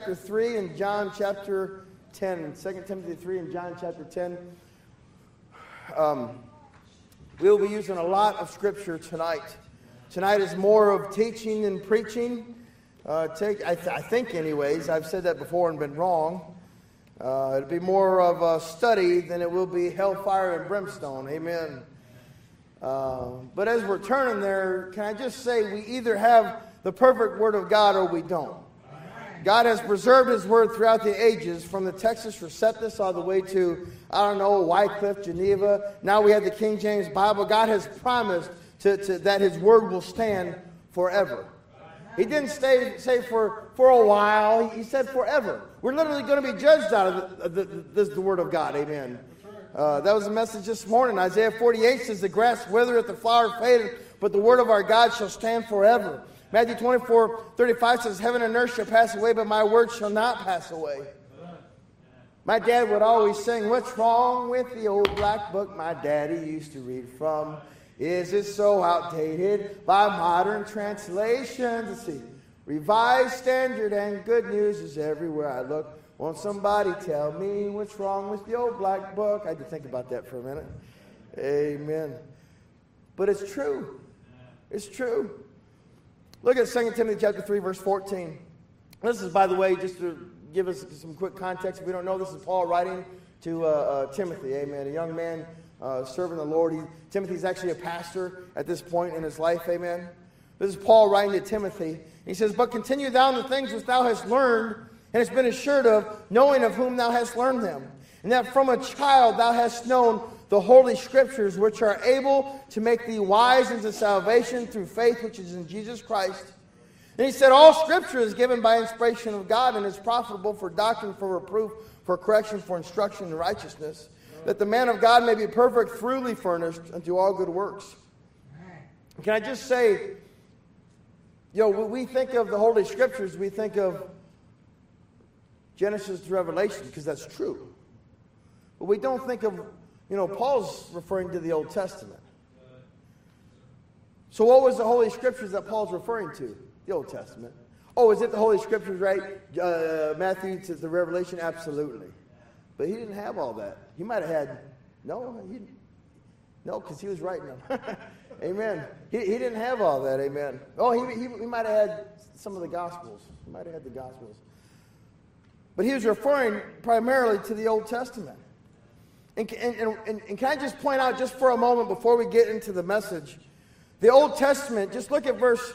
chapter 3 and John chapter 10. 2 Timothy 3 and John chapter 10. Um, we'll be using a lot of scripture tonight. Tonight is more of teaching and preaching. Uh, take, I, th- I, think, anyways, I've said that before and been wrong. Uh, it'll be more of a study than it will be hellfire and brimstone. Amen. Uh, but as we're turning there, can I just say we either have the perfect Word of God or we don't. God has preserved His Word throughout the ages, from the Textus Receptus all the way to, I don't know, Wycliffe, Geneva. Now we have the King James Bible. God has promised to, to, that His Word will stand forever. He didn't stay, say for, for a while, He said forever. We're literally going to be judged out of the, the, the, the Word of God. Amen. Uh, that was the message this morning. Isaiah 48 says, The grass withereth, the flower fadeth, but the Word of our God shall stand forever. Matthew 24, 35 says, Heaven and earth shall pass away, but my word shall not pass away. My dad would always sing, What's wrong with the old black book my daddy used to read from? Is it so outdated by modern translations? Let's see. Revised Standard and Good News is everywhere I look. Won't somebody tell me what's wrong with the old black book? I had to think about that for a minute. Amen. But it's true. It's true. Look at 2 Timothy chapter 3, verse 14. This is, by the way, just to give us some quick context. If we don't know, this is Paul writing to uh, uh, Timothy, amen. A young man uh, serving the Lord. He, Timothy's actually a pastor at this point in his life, amen. This is Paul writing to Timothy. He says, But continue thou in the things which thou hast learned and hast been assured of, knowing of whom thou hast learned them. And that from a child thou hast known the Holy Scriptures, which are able to make thee wise unto salvation through faith which is in Jesus Christ. And he said, All Scripture is given by inspiration of God and is profitable for doctrine, for reproof, for correction, for instruction in righteousness, that the man of God may be perfect, truly furnished unto all good works. Can I just say, you know, when we think of the Holy Scriptures, we think of Genesis to Revelation because that's true. But we don't think of you know, Paul's referring to the Old Testament. So, what was the Holy Scriptures that Paul's referring to? The Old Testament. Oh, is it the Holy Scriptures, right? Uh, Matthew to the Revelation? Absolutely. But he didn't have all that. He might have had, no, he, no, because he was writing them. amen. He, he didn't have all that, amen. Oh, he, he, he might have had some of the Gospels. He might have had the Gospels. But he was referring primarily to the Old Testament. And, and, and, and, can I just point out, just for a moment before we get into the message, the Old Testament, just look at verse,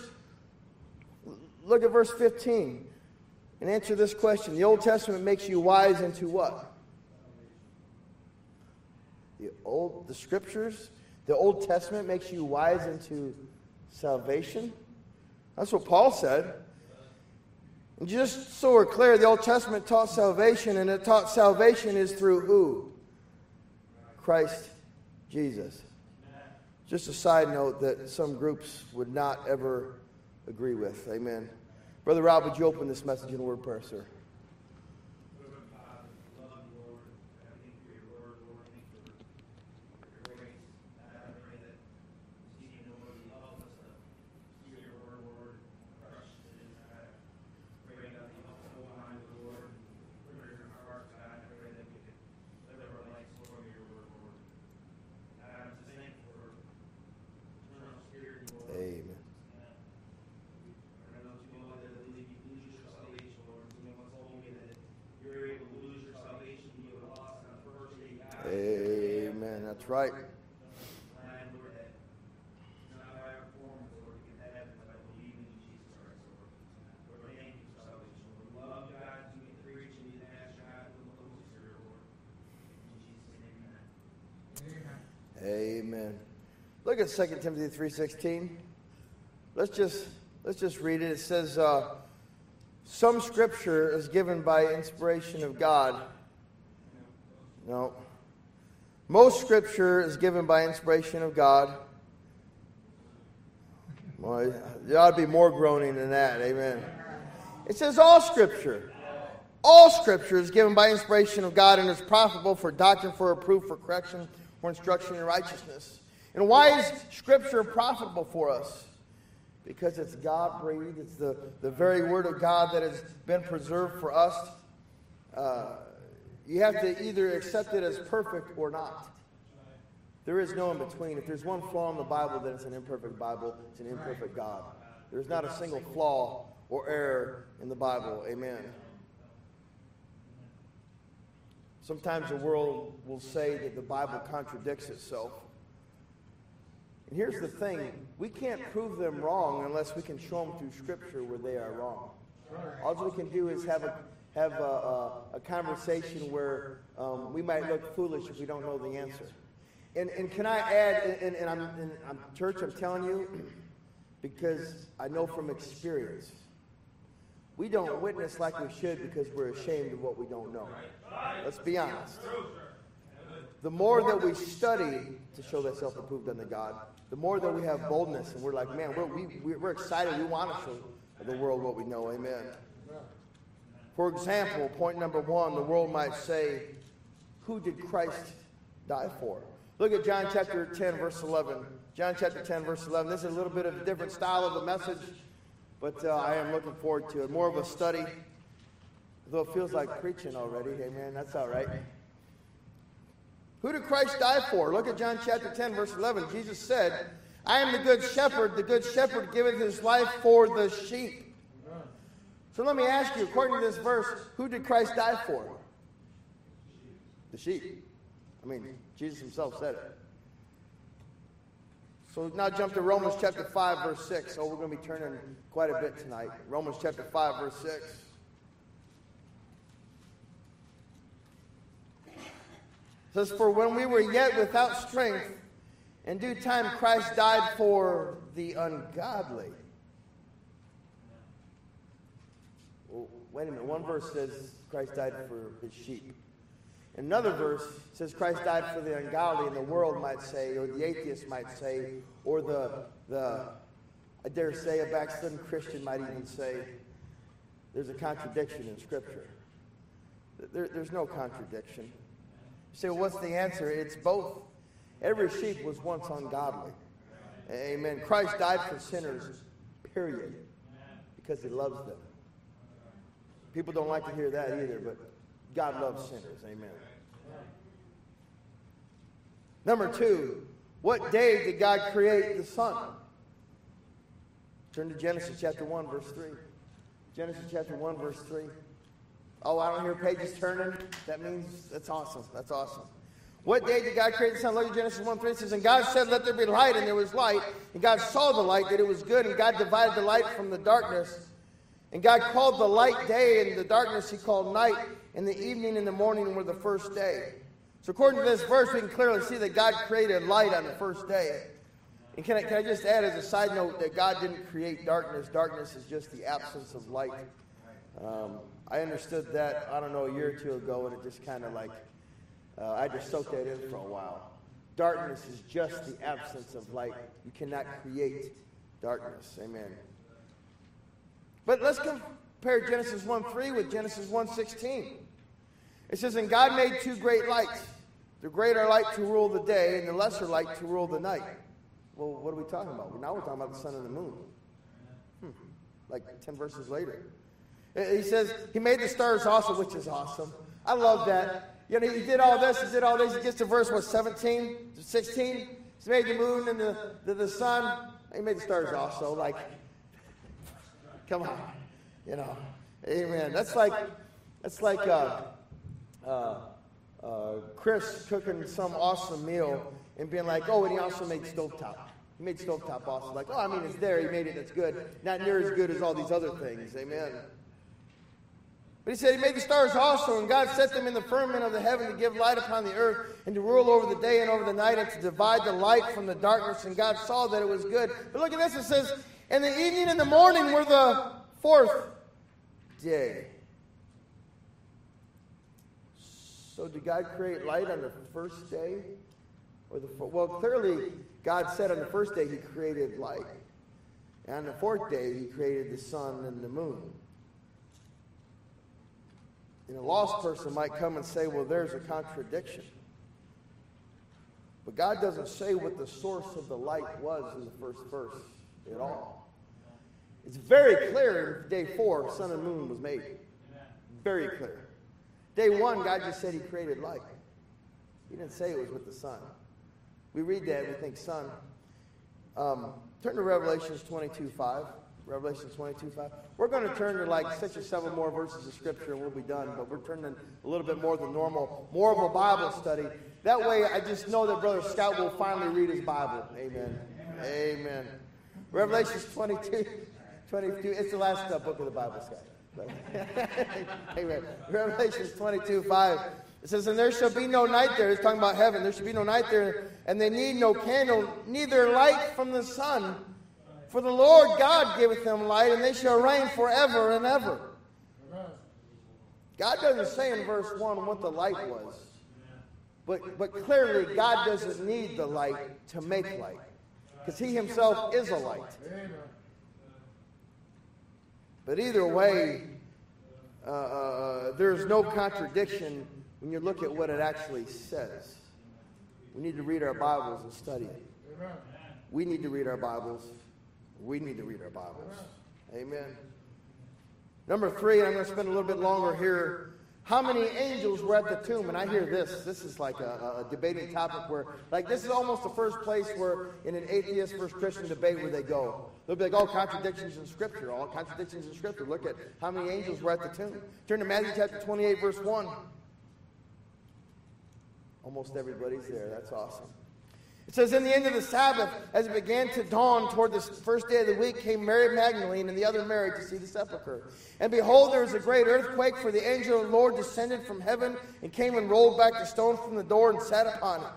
look at verse 15 and answer this question. The Old Testament makes you wise into what? The old the scriptures, the Old Testament makes you wise into salvation. That's what Paul said. And just so we're clear, the Old Testament taught salvation, and it taught salvation is through who? Christ Jesus. Just a side note that some groups would not ever agree with. Amen. Brother Rob, would you open this message in a word prayer, sir? That's right. Amen. Look at 2 Timothy 3.16. Let's just, let's just read it. It says, uh, some scripture is given by inspiration of God. No. Most scripture is given by inspiration of God. Well, there ought to be more groaning than that. Amen. It says all scripture. All scripture is given by inspiration of God and is profitable for doctrine, for reproof, for correction, for instruction in righteousness. And why is scripture profitable for us? because it's God breathed. It's the, the very Word of God that has been preserved for us. Uh, you have to either accept it as perfect or not. There is no in between. If there's one flaw in the Bible, then it's an imperfect Bible. It's an imperfect God. There's not a single flaw or error in the Bible. Amen. Sometimes the world will say that the Bible contradicts itself. And here's the thing we can't prove them wrong unless we can show them through Scripture where they are wrong. All we can do is have a, have a, a, a conversation where um, we might look foolish if we don't know the answer. And, and can I add, and, and I'm, and I'm, church, I'm telling you, because I know from experience, we don't witness like we should because we're ashamed of what we don't know. Let's be honest. The more that we study to show that self approved unto God, the more that we have boldness and we're like, man, we're, we, we're excited. We want to show the world what we know. Amen. For example, point number one, the world might say, Who did Christ die for? Look at John chapter 10, verse 11. John chapter 10, verse 11. This is a little bit of a different style of a message, but uh, I am looking forward to it. More of a study, though it feels like preaching already. Amen. That's all right. Who did Christ die for? Look at John chapter 10, verse 11. Jesus said, I am the good shepherd. The good shepherd giveth his life for the sheep. So let me ask you, according to this verse, who did Christ die for? The sheep. I mean, Jesus himself said it. So now jump to Romans chapter 5, verse 6. Oh, we're going to be turning quite a bit tonight. Romans chapter 5, verse 6. says, For when we were yet without strength, in due time Christ died for the ungodly. Well, wait a minute. One verse says Christ died for his sheep. Another verse says Christ died for the ungodly, and the world might say, or the atheist might say, or the, the I dare say, a backslidden Christian might even say, there's a contradiction in Scripture. There, there's no contradiction. You say, well, what's the answer? It's both. Every sheep was once ungodly. Amen. Christ died for sinners, period, because he loves them. People don't like to hear that either, but God loves sinners. Amen. Number two, what day did God create the sun? Turn to Genesis chapter 1, verse 3. Genesis chapter 1, verse 3. Oh, I don't hear pages turning. That means that's awesome. That's awesome. What day did God create the sun? Look at Genesis 1 3. It says, And God said, Let there be light, and there was light. And God saw the light, that it was good, and God divided the light from the darkness. And God called the light day, and the darkness he called night, and the evening and the morning were the first day. So, according to this verse, we can clearly see that God created light on the first day. And can I, can I just add as a side note that God didn't create darkness? Darkness is just the absence of light. Um, I understood that, I don't know, a year or two ago, and it just kind of like, uh, I just soaked that in for a while. Darkness is just the absence of light. You cannot create darkness. Amen. But let's compare Genesis 1 3 with Genesis 1 16. It says, And God made two great lights, the greater light to rule the day, and the lesser light to rule the night. Well, what are we talking about? Now we're talking about the sun and the moon. Hmm. Like 10 verses later. He says he made the stars also, which is awesome. I love that. You know, he did all this, he did all this. He gets to verse, what, 17, 16? He made the moon and the, the, the sun. He made the stars also. Like, come on. You know, amen. That's like, that's like uh, uh, uh, Chris cooking some awesome meal and being like, oh, and he also made stovetop. He made stovetop awesome. Like, oh, I mean, it's there. He made it. It's good. Not near as good as all these other things. Amen. But he said he made the stars also, and God set them in the firmament of the heaven to give light upon the earth, and to rule over the day and over the night, and to divide the light from the darkness. And God saw that it was good. But look at this. It says, and the evening and the morning were the fourth day. So did God create light on the first day? Or the well, clearly God said on the first day he created light. And on the fourth day he created the sun and the moon. And a lost person might come and say, well, there's a contradiction. But God doesn't say what the source of the light was in the first verse at all. It's very clear day four, sun and moon was made. Very clear. Day one, God just said He created light. He didn't say it was with the sun. We read that, we think sun. Um, turn to Revelations 22 5. Revelation 22 5. We're going to turn to like six or seven more verses of Scripture and we'll be done, but we're turning a little bit more than normal, more of a Bible study. That way, I just know that Brother Scott will finally read his Bible. Amen. Amen. Revelation 22, 22. It's the last uh, book of the Bible, Scott. Amen. Revelation 22 5. It says, And there shall be no night there. It's talking about heaven. There shall be no night there, and they need no candle, neither light from the sun for the Lord God giveth them light, and they shall reign forever and ever. God doesn't say in verse 1 what the light was. But, but clearly, God doesn't need the light to make light. Because He Himself is a light. But either way, uh, uh, uh, there's no contradiction when you look at what it actually says. We need to read our Bibles and study it. We need to read our Bibles we need to read our Bibles. Amen. Number three, I'm going to spend a little bit longer here. How many angels were at the tomb? And I hear this. This is like a, a debating topic where, like, this is almost the first place where, in an atheist versus Christian debate, where they go. They'll be like, oh, contradictions in Scripture. All contradictions in Scripture. Look at how many angels were at the tomb. Turn to Matthew chapter 28, verse 1. Almost everybody's there. That's awesome. It says, In the end of the Sabbath, as it began to dawn toward the first day of the week, came Mary Magdalene and the other Mary to see the sepulchre. And behold, there was a great earthquake, for the angel of the Lord descended from heaven and came and rolled back the stone from the door and sat upon it.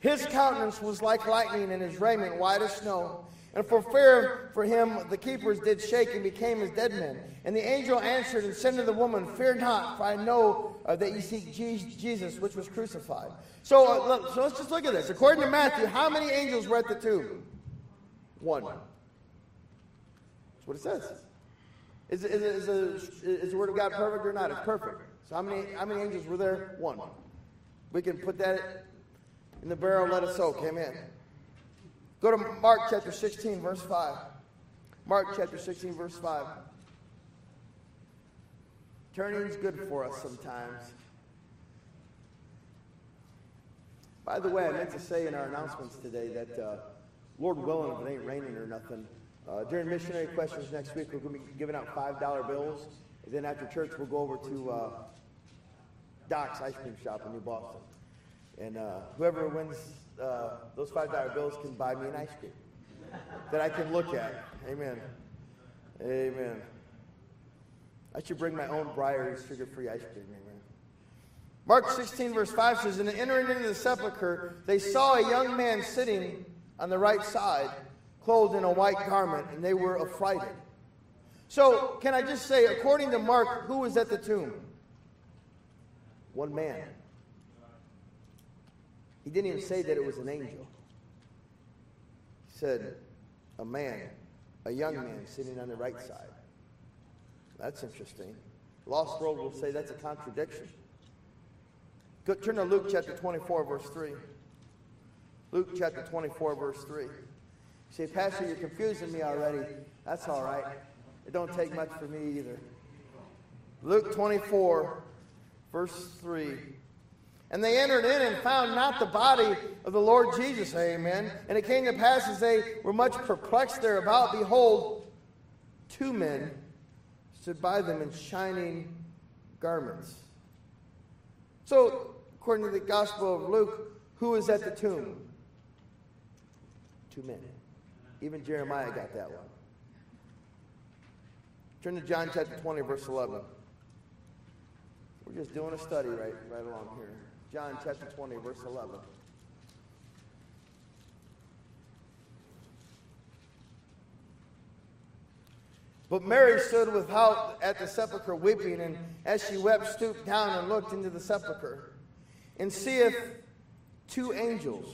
His countenance was like lightning, and his raiment white as snow. And for fear for him, the keepers did shake and became as dead men. And the angel answered and said to the woman, Fear not, for I know uh, that you seek Jesus, which was crucified. So, uh, look, so let's just look at this. According to Matthew, how many angels were at the tomb? One. That's what it says. Is, is, is, is, is the Word of God perfect or not? It's perfect. So how many, how many angels were there? One. We can put that in the barrel, let it soak. Amen. Go to Mark chapter 16, verse 5. Mark chapter 16, verse 5. Turning is good for us sometimes. By the way, I meant to say in our announcements today that, uh, Lord willing, if it ain't raining or nothing, uh, during missionary questions next week, we're going to be giving out $5 bills. And then after church, we'll go over to uh, Doc's Ice Cream Shop in New Boston. And uh, whoever wins uh, those $5 bills can buy me an ice cream that I can look at. Amen. Amen. I should bring my own Breyers sugar free ice cream. Amen. Mark 16, verse 5 says, And entering into the sepulchre, they saw a young man sitting on the right side, clothed in a white garment, and they were affrighted. So, can I just say, according to Mark, who was at the tomb? One man. He didn't even say that it was an angel. He said, a man, a young man sitting on the right side. That's interesting. Lost world will say that's a contradiction. Go, turn to Luke chapter 24, verse 3. Luke chapter 24, verse 3. You say, Pastor, you're confusing me already. That's all right. It don't take much for me either. Luke 24, verse 3. And they entered in and found not the body of the Lord Jesus. Amen. And it came to pass as they were much perplexed thereabout, behold, two men stood by them in shining garments. So, according to the Gospel of Luke, who is at the tomb? Two men. Even Jeremiah got that one. Turn to John chapter 20, verse 11. We're just doing a study right, right along here. John chapter 20, verse 11. But Mary stood without at the sepulchre weeping, and as she wept, stooped down and looked into the sepulchre, and seeth two angels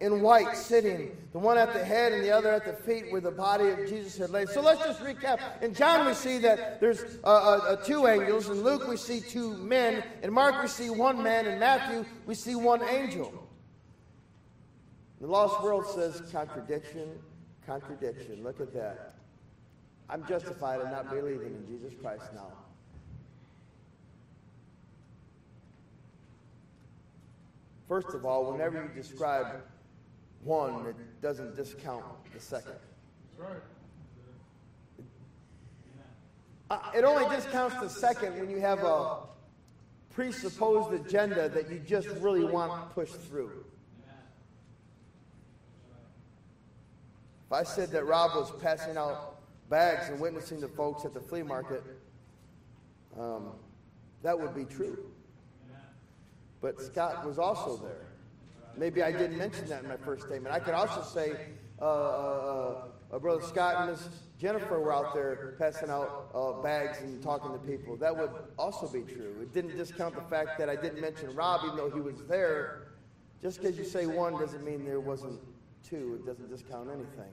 in white sitting, the one at the head and the other at the feet where the body of Jesus had laid. So let's just recap. In John, we see that there's uh, uh, two angels. In Luke, we see two men. In Mark, we see one man. In Matthew, we see one angel. The lost world says contradiction, contradiction. Look at that. I'm justified in not believing in Jesus Christ now. First of all, whenever you describe one, it doesn't discount the second. Uh, it only discounts the second when you have a presupposed agenda that you just really want pushed through. If I said that Rob was passing out bags and witnessing the folks at the flea market, um, that would be true. But Scott was also there. Maybe I didn't mention that in my first statement. I could also say uh, uh, uh, Brother Scott and Miss Jennifer were out there passing out uh, bags and talking to people. That would also be true. It didn't discount the fact that I didn't mention Rob, even though he was there. Just because you say one doesn't mean there wasn't two. It doesn't discount anything.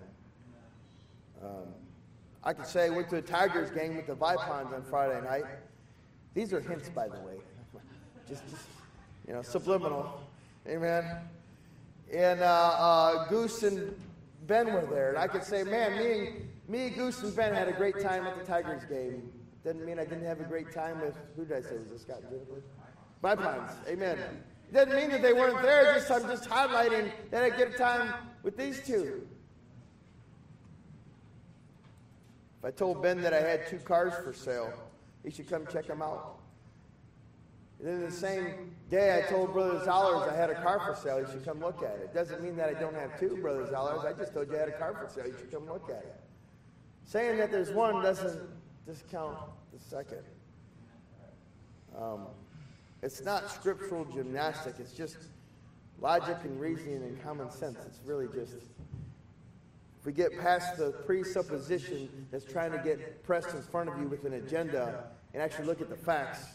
Um, I could say I went to a Tigers game with the Vipons on Friday night. These are hints, by the way. just, just, you know, subliminal. Amen. And uh, uh, Goose and Ben were there. And I could say, man, me, me, Goose, and Ben had a great time at the Tigers game. Doesn't mean I didn't have a great time with, who did I say? Was this Scott Jennifer? Vipons. Amen. Doesn't mean that they weren't there. Just I'm just highlighting that I get a time with these two. If I told Ben that I had two cars for sale, he should come check them out. And then the same day, I told Brother Zollers I had a car for sale. You should come look at it. It doesn't mean that I don't have two Brother Zollers. I just told you I had a car for sale. You should come look at it. Saying that there's one doesn't discount the second. Um, it's not scriptural gymnastic. It's just logic and reasoning and common sense. It's really just if we get past the presupposition that's trying to get pressed in front of you with an agenda and actually look at the facts,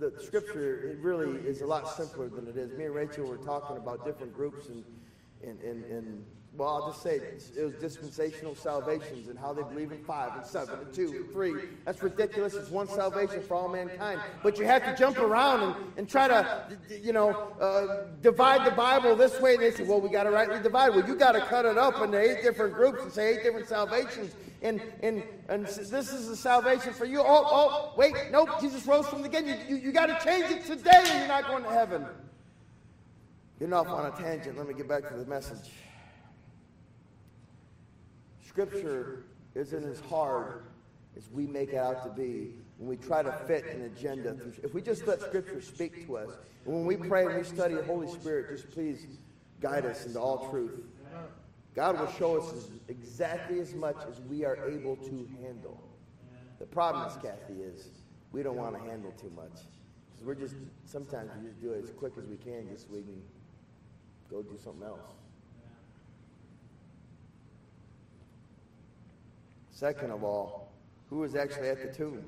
the scripture it really is a lot simpler than it is. Me and Rachel were talking about different groups and and and, and well, I'll just say it, it was dispensational salvations and how they believe in five and seven and two and three. That's ridiculous. It's one salvation for all mankind. But you have to jump around and, and try to, you know, uh, divide the Bible this way. And they say, well, we got to rightly divide. Well, you got to cut it up into eight different groups and say eight different salvations. And, and, and this is the salvation for you. Oh, oh, wait, nope, Jesus rose from the dead. You, you, you got to change it today or you're not going to heaven. Getting off on a tangent. Let me get back to the message. Scripture isn't as hard as we make it out to be when we try to fit an agenda. If we just let Scripture speak to us, when we pray and we study the Holy Spirit, just please guide us into all truth. God will show us exactly as much as we are able to handle. The problem is, Kathy, is we don't want to handle too much. Because we're just, sometimes we just do it as quick as we can just so we can go do something else. Second of all, who was actually at the tomb?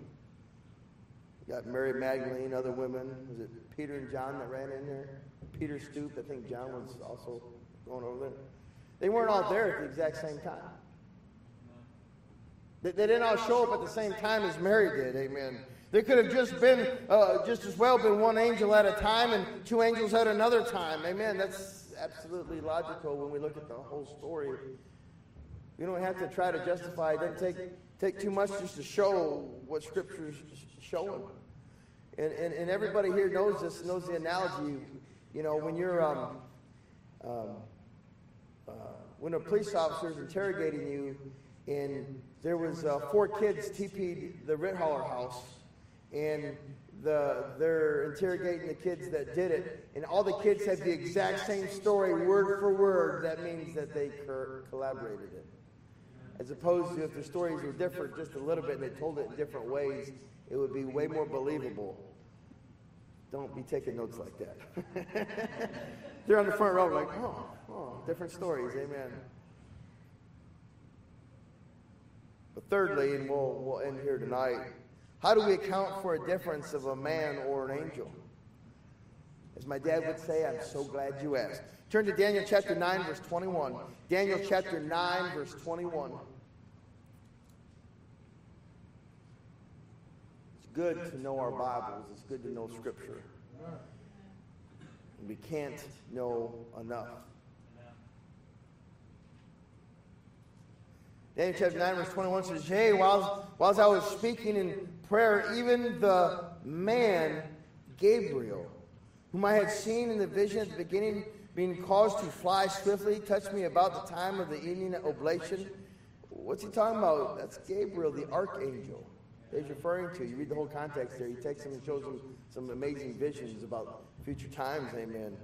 Got Mary Magdalene, other women. Was it Peter and John that ran in there? Peter stooped. I think John was also going over there. They weren't all there at the exact same time. They, they didn't all show up at the same time as Mary did. Amen. There could have just been, uh, just as well, been one angel at a time and two angels at another time. Amen. That's absolutely logical when we look at the whole story. You don't have to try to justify. It doesn't take, take too much just to show what Scripture's showing. And, and, and everybody here knows this, knows the analogy. You know, when you're, um, um, uh, when a police officer is interrogating you, and there was uh, four kids TP'd the Rithaler house, and the, they're interrogating the kids that did it, and all the kids have the exact same story, word for word. That means that they collaborated it. As opposed to if the stories were different just a little bit and they told it in different ways, it would be way more believable. Don't be taking notes like that. They're on the front row like, oh, different stories. Amen. But thirdly, and we'll, we'll end here tonight, how do we account for a difference of a man or an angel? As my dad would say, I'm so glad you asked. Turn to Daniel chapter 9, verse 21. Daniel chapter 9, verse 21. It's good to know our Bibles, it's good to know Scripture. We can't know enough. Daniel chapter 9, verse 21 says, Yea, while, whilst I was speaking in prayer, even the man Gabriel, whom I had seen in the vision at the beginning, being caused to fly swiftly, touched me about the time of the evening oblation. What's he talking about? That's Gabriel, the archangel that he's referring to. You read the whole context there. He takes him and shows him some amazing visions about future times. Amen.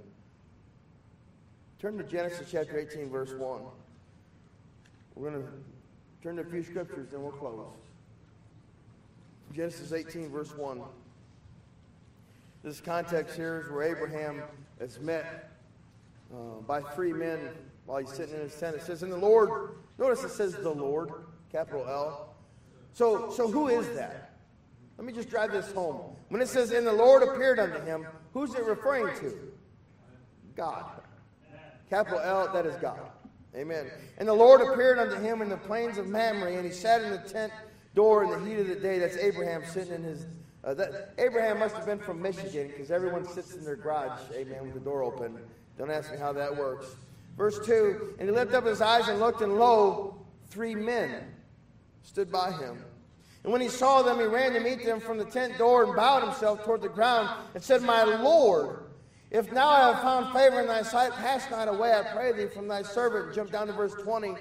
Turn to Genesis chapter 18, verse 1. We're going to turn to a few scriptures, then we'll close. Genesis 18, verse 1. This context here is where Abraham is met uh, by three men while he's sitting in his tent. It says, "In the Lord." Notice it says "the Lord," capital L. So, so who is that? Let me just drive this home. When it says, "In the Lord appeared unto him," who's it referring to? God. Capital L. That is God. Amen. And the Lord appeared unto him in the plains of Mamre, and he sat in the tent door in the heat of the day. That's Abraham sitting in his uh, that, Abraham must have been from Michigan because everyone sits in their garage, amen, with the door open. Don't ask me how that works. Verse 2 And he lifted up his eyes and looked, and lo, three men stood by him. And when he saw them, he ran to meet them from the tent door and bowed himself toward the ground and said, My Lord, if now I have found favor in thy sight, pass not away, I pray thee, from thy servant. Jump down to verse 20.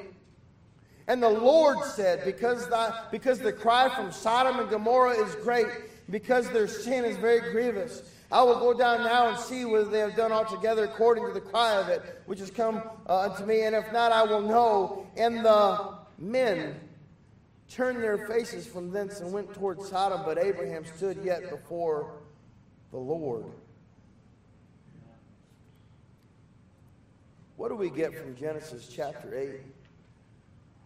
And the Lord said, because, thy, because the cry from Sodom and Gomorrah is great, because their sin is very grievous. I will go down now and see whether they have done altogether according to the cry of it, which has come uh, unto me, and if not, I will know. And the men turned their faces from thence and went toward Sodom, but Abraham stood yet before the Lord. What do we get from Genesis chapter 8?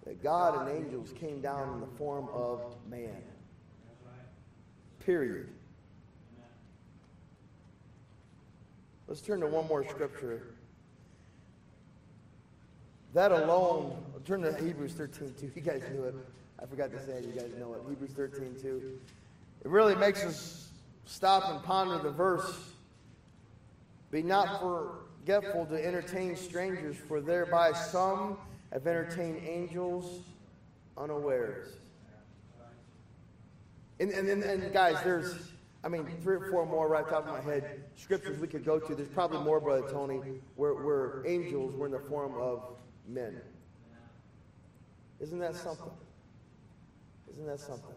That God and angels came down in the form of man. Period. Let's turn to one more scripture. That alone, turn to Hebrews 13 2. You guys knew it. I forgot to say it. You guys know it. Hebrews 13 2. It really makes us stop and ponder the verse. Be not forgetful to entertain strangers, for thereby some have entertained angels unawares. And, and, and, and, guys, there's, I mean, three or four more right top of my head scriptures we could go to. There's probably more, Brother Tony, where, where angels were in the form of men. Isn't that something? Isn't that something?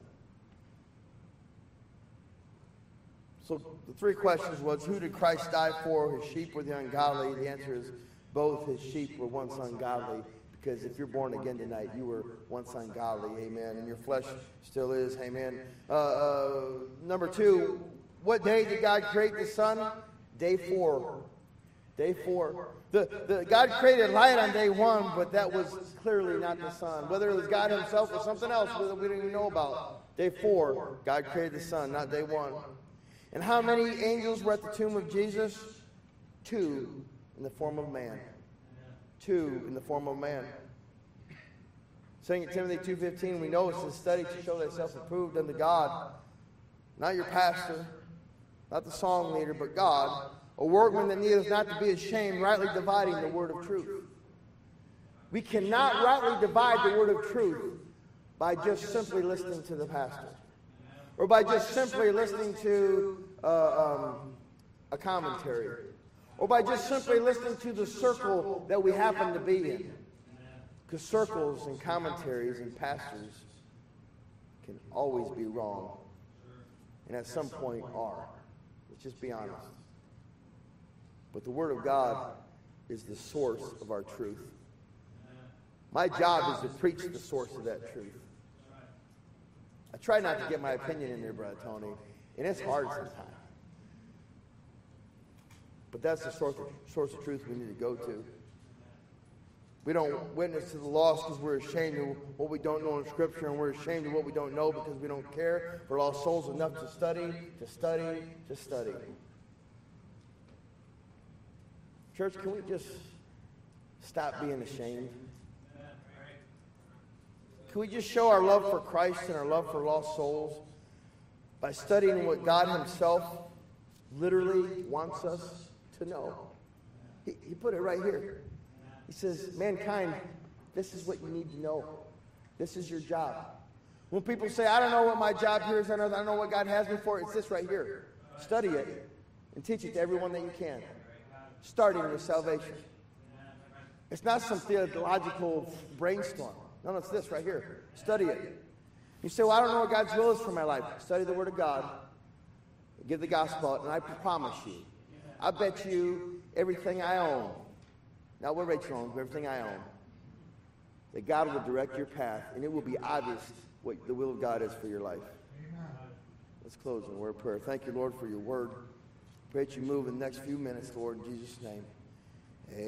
So the three questions was, who did Christ die for? His sheep or the ungodly? The answer is both his sheep were once ungodly because if you're born again tonight, you were once ungodly, amen, and your flesh still is, amen. Uh, uh, number two, what day did God create the sun? Day four. Day four. The, the, God created light on day one, but that was clearly not the sun. Whether it was God Himself or something else that we didn't even know about. Day four, God created the sun, not day one. And how many angels were at the tomb of Jesus? Two in the form of man two in the form of man. 2 Timothy 2.15, we know it's a study to show thyself approved unto God, not your pastor, not the song leader, but God, a workman that needeth not to be ashamed, rightly dividing the word of truth. We cannot rightly divide the word of truth by just simply listening to the pastor or by just simply listening to uh, um, a commentary or by just simply listening to the circle that we happen to be in. Because circles and commentaries and pastors can always be wrong, and at some point are. Let's just be honest. But the Word of God is the source of our truth. My job is to preach the source of that truth. I try not to get my opinion in there, Brother Tony, and it's hard sometimes. But that's the source of, source of truth we need to go to. We don't witness to the lost because we're ashamed of what we don't know in Scripture, and we're ashamed of what we don't know because we don't care for lost souls enough to study, to study, to study. Church, can we just stop being ashamed? Can we just show our love for Christ and our love for lost souls by studying what God Himself literally wants us to know. He, he put it right here. He says, Mankind, this is what you need to know. This is your job. When people say, I don't know what my job here is, I don't know what God has me for, it's this right here. Study it and teach it to everyone that you can, starting with salvation. It's not some theological brainstorm. No, no, it's this right here. Study it. You say, Well, I don't know what God's will is for my life. Study the Word of God, give the gospel, and I promise you, I bet you everything I own, not what Rachel owns, but everything I own, that God will direct your path, and it will be obvious what the will of God is for your life. Let's close in a word of prayer. Thank you, Lord, for your word. Pray that you move in the next few minutes, Lord, in Jesus' name. Amen.